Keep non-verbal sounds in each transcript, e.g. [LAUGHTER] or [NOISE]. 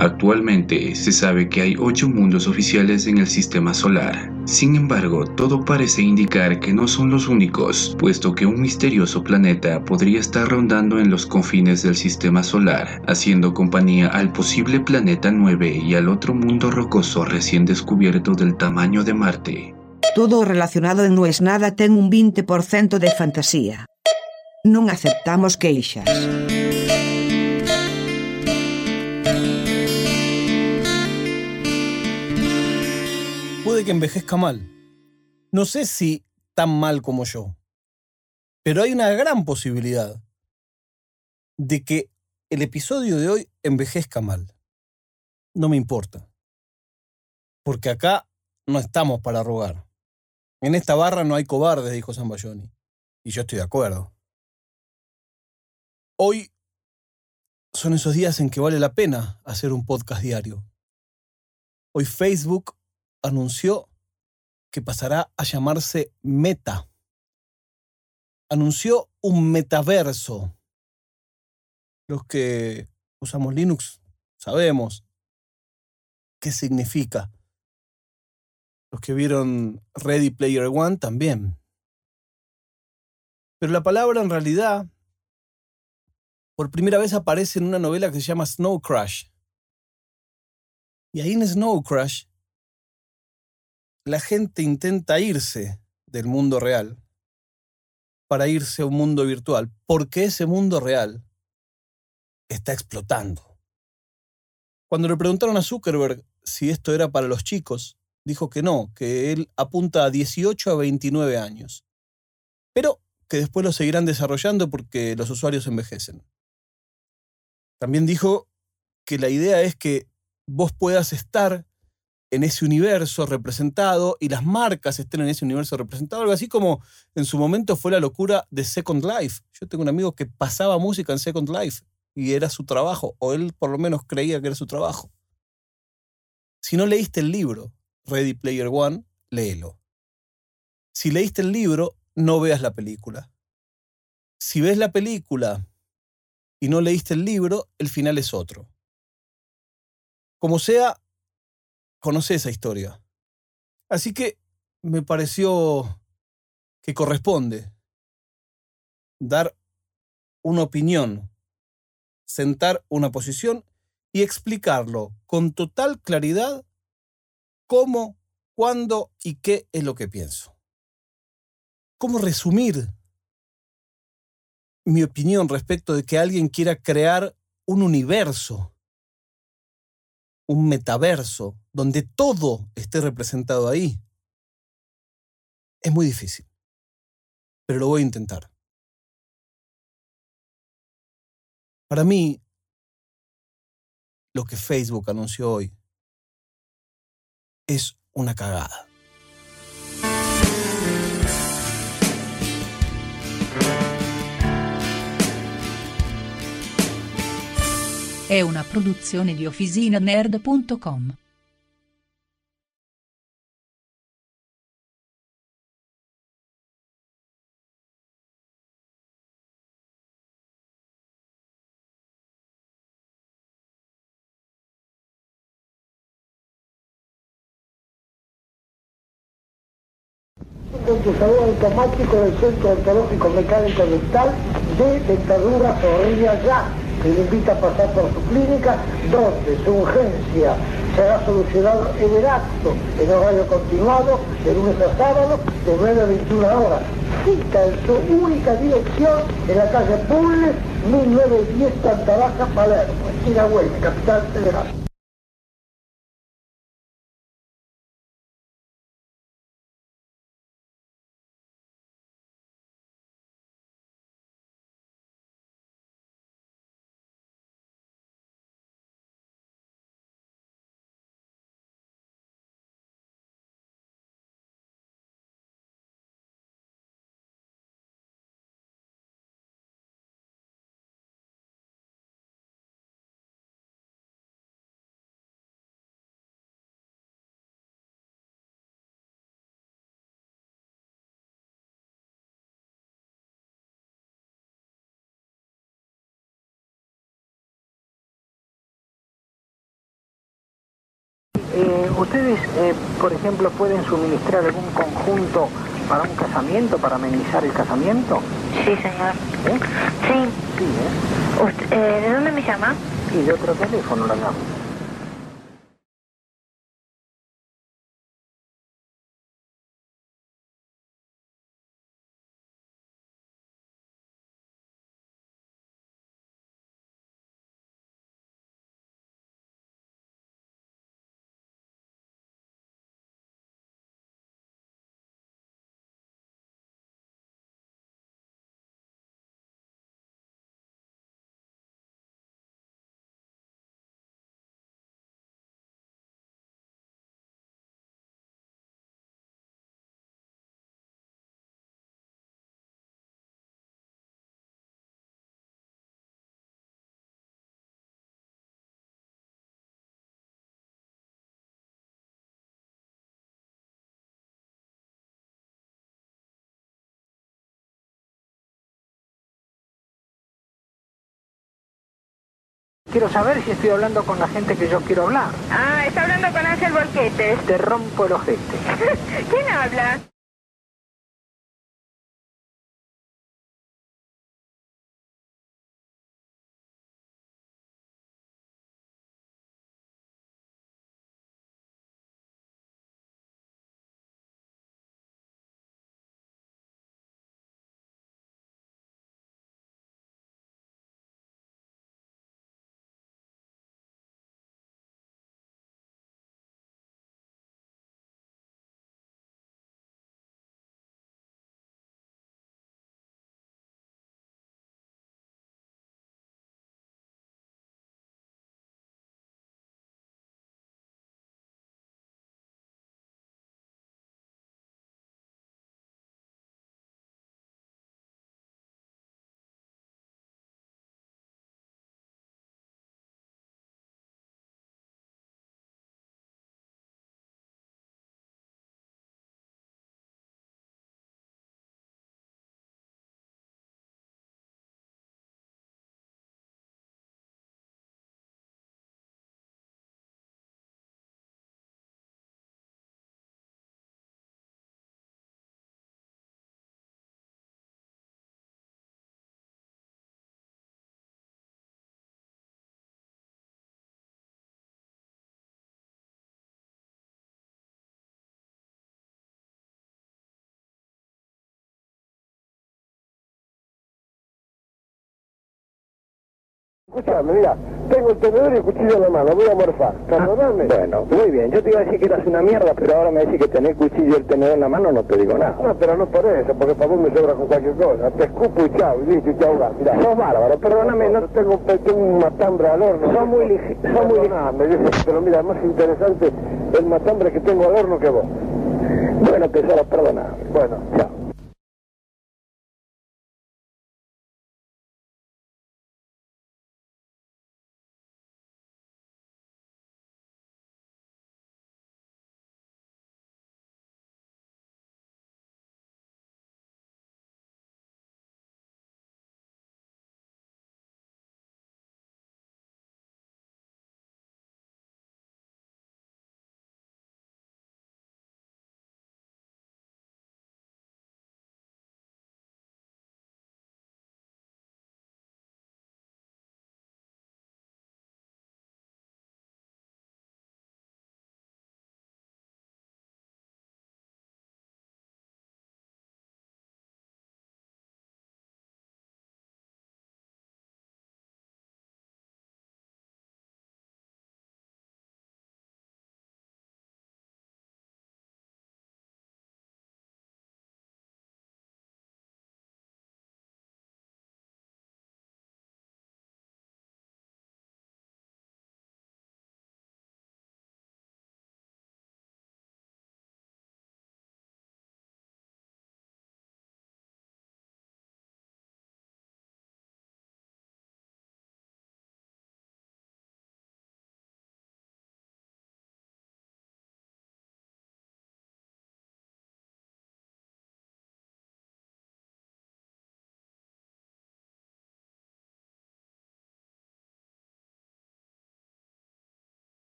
Actualmente se sabe que hay ocho mundos oficiales en el sistema solar. Sin embargo, todo parece indicar que no son los únicos, puesto que un misterioso planeta podría estar rondando en los confines del sistema solar, haciendo compañía al posible planeta 9 y al otro mundo rocoso recién descubierto del tamaño de Marte. Todo relacionado en No es nada ten un 20% de fantasía. Non aceptamos queixas. Que envejezca mal. No sé si tan mal como yo. Pero hay una gran posibilidad de que el episodio de hoy envejezca mal. No me importa. Porque acá no estamos para rogar. En esta barra no hay cobardes, dijo Zambayoni. Y yo estoy de acuerdo. Hoy son esos días en que vale la pena hacer un podcast diario. Hoy Facebook anunció que pasará a llamarse Meta. Anunció un metaverso. Los que usamos Linux sabemos qué significa. Los que vieron Ready Player One también. Pero la palabra en realidad por primera vez aparece en una novela que se llama Snow Crash. Y ahí en Snow Crash la gente intenta irse del mundo real para irse a un mundo virtual, porque ese mundo real está explotando. Cuando le preguntaron a Zuckerberg si esto era para los chicos, dijo que no, que él apunta a 18 a 29 años, pero que después lo seguirán desarrollando porque los usuarios envejecen. También dijo que la idea es que vos puedas estar en ese universo representado y las marcas estén en ese universo representado, algo así como en su momento fue la locura de Second Life. Yo tengo un amigo que pasaba música en Second Life y era su trabajo, o él por lo menos creía que era su trabajo. Si no leíste el libro, Ready Player One, léelo. Si leíste el libro, no veas la película. Si ves la película y no leíste el libro, el final es otro. Como sea, conoce esa historia. Así que me pareció que corresponde dar una opinión, sentar una posición y explicarlo con total claridad cómo, cuándo y qué es lo que pienso. ¿Cómo resumir mi opinión respecto de que alguien quiera crear un universo, un metaverso, donde todo esté representado ahí? Es muy difícil, pero lo voy a intentar. Para mí, lo que Facebook anunció hoy es una cagada. È una produzione di OfficinaNerd.com. Un conquistador automático del Centro Ontológico Mecánico Dental de Dentadura Zorrilla Ya, que le invita a pasar por su clínica, donde su urgencia será solucionado en el acto, en horario continuado, de lunes a sábado, de 9 a 21 horas. Cita en su única dirección en la calle Pulles, 1910 Santa Baja, Palermo, esquina Huelva, capital federal. Eh, ¿ustedes, eh, por ejemplo, pueden suministrar algún conjunto para un casamiento, para amenizar el casamiento? Sí, señor. ¿Eh? Sí. Sí, ¿eh? Usted- eh, ¿De dónde me llama? Y de otro teléfono la llamo. Quiero saber si estoy hablando con la gente que yo quiero hablar. Ah, está hablando con Ángel Volquetes. Te rompo el ojete. [LAUGHS] ¿Quién habla? Mira, tengo el tenedor y el cuchillo en la mano, voy a morfar. Perdóname. Bueno, muy bien. Yo te iba a decir que eras una mierda, pero ahora me decís que tenés cuchillo y el tenedor en la mano, no te digo nada. No, pero no por eso, porque para vos me sobra con cualquier cosa. Te escupo y chao, y listo, y chao, va. Mira. Sos bárbaro, perdóname, no... Tengo, tengo un matambre al horno. Sos muy lige- sos muy lige- Perdóname, dice, pero mira, es más interesante el matambre que tengo al horno que vos. Bueno, tesoro, perdóname. Bueno, Chao.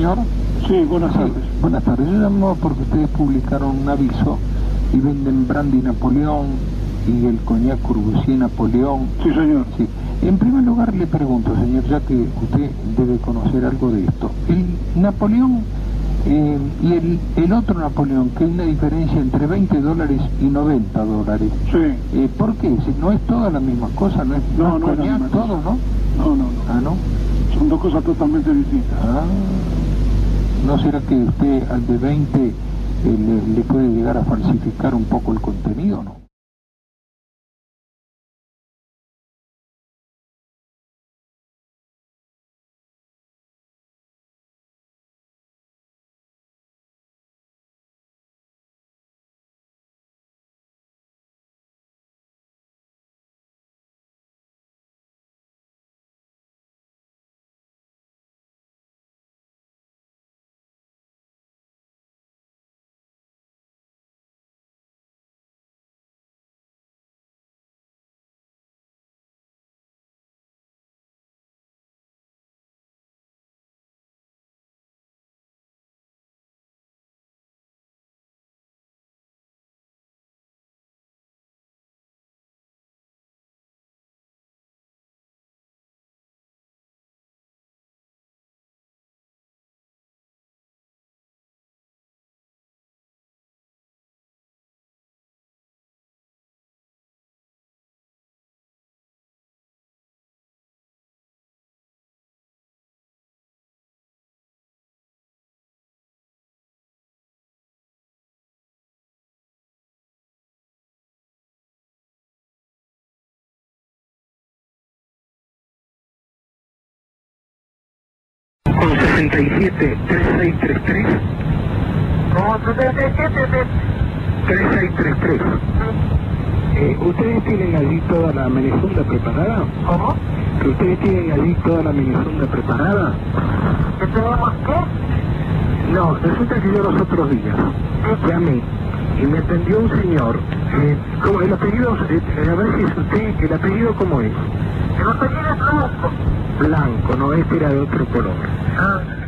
Señor. Sí, buenas tardes. Buenas tardes. Yo llamo porque ustedes publicaron un aviso y venden brandy Napoleón y el coñac Courvoisier Napoleón. Sí, señor. Sí. En primer lugar le pregunto, señor, ya que usted debe conocer algo de esto. El Napoleón eh, y el, el otro Napoleón, que hay una diferencia entre 20 dólares y 90 dólares. Sí. Eh, ¿Por qué? Si no es toda la misma cosa, no es, No, no es la coñac, misma todo, ¿no? No, no, no. Ah, ¿no? Son dos cosas totalmente distintas. Ah, ¿no será que usted al de 20 eh, le, le puede llegar a falsificar un poco el contenido, no? Con 67 3633. Como 77 3633. Eh, ¿Ustedes tienen allí toda la menezunda preparada? ¿Cómo? ¿Que ustedes tienen allí toda la menezunda preparada? ¿Que tenemos qué? No, resulta que yo los otros días llamé y me atendió un señor. Eh, ¿cómo, el apellido, eh, a ver si es usted, el apellido cómo es. El apellido es Blanco. Blanco, no, este era de otro color. Ah,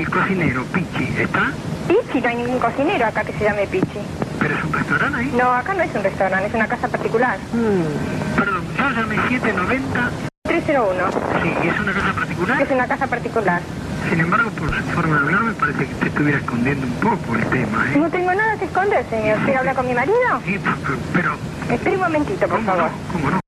El cocinero, Pichi, ¿está? Pichi, no hay ningún cocinero acá que se llame Pichi. ¿Pero es un restaurante ahí? No, acá no es un restaurante, es una casa particular. Perdón, yo llamé 790. 301. Sí, ¿y es una casa particular? Es una casa particular. Sin embargo, por su forma de hablar me parece que te estuviera escondiendo un poco el tema, ¿eh? No tengo nada que esconder, señor. ¿Usted habla con mi marido? Sí, pero... pero Espere un momentito, por ¿Cómo favor. no? ¿Cómo no?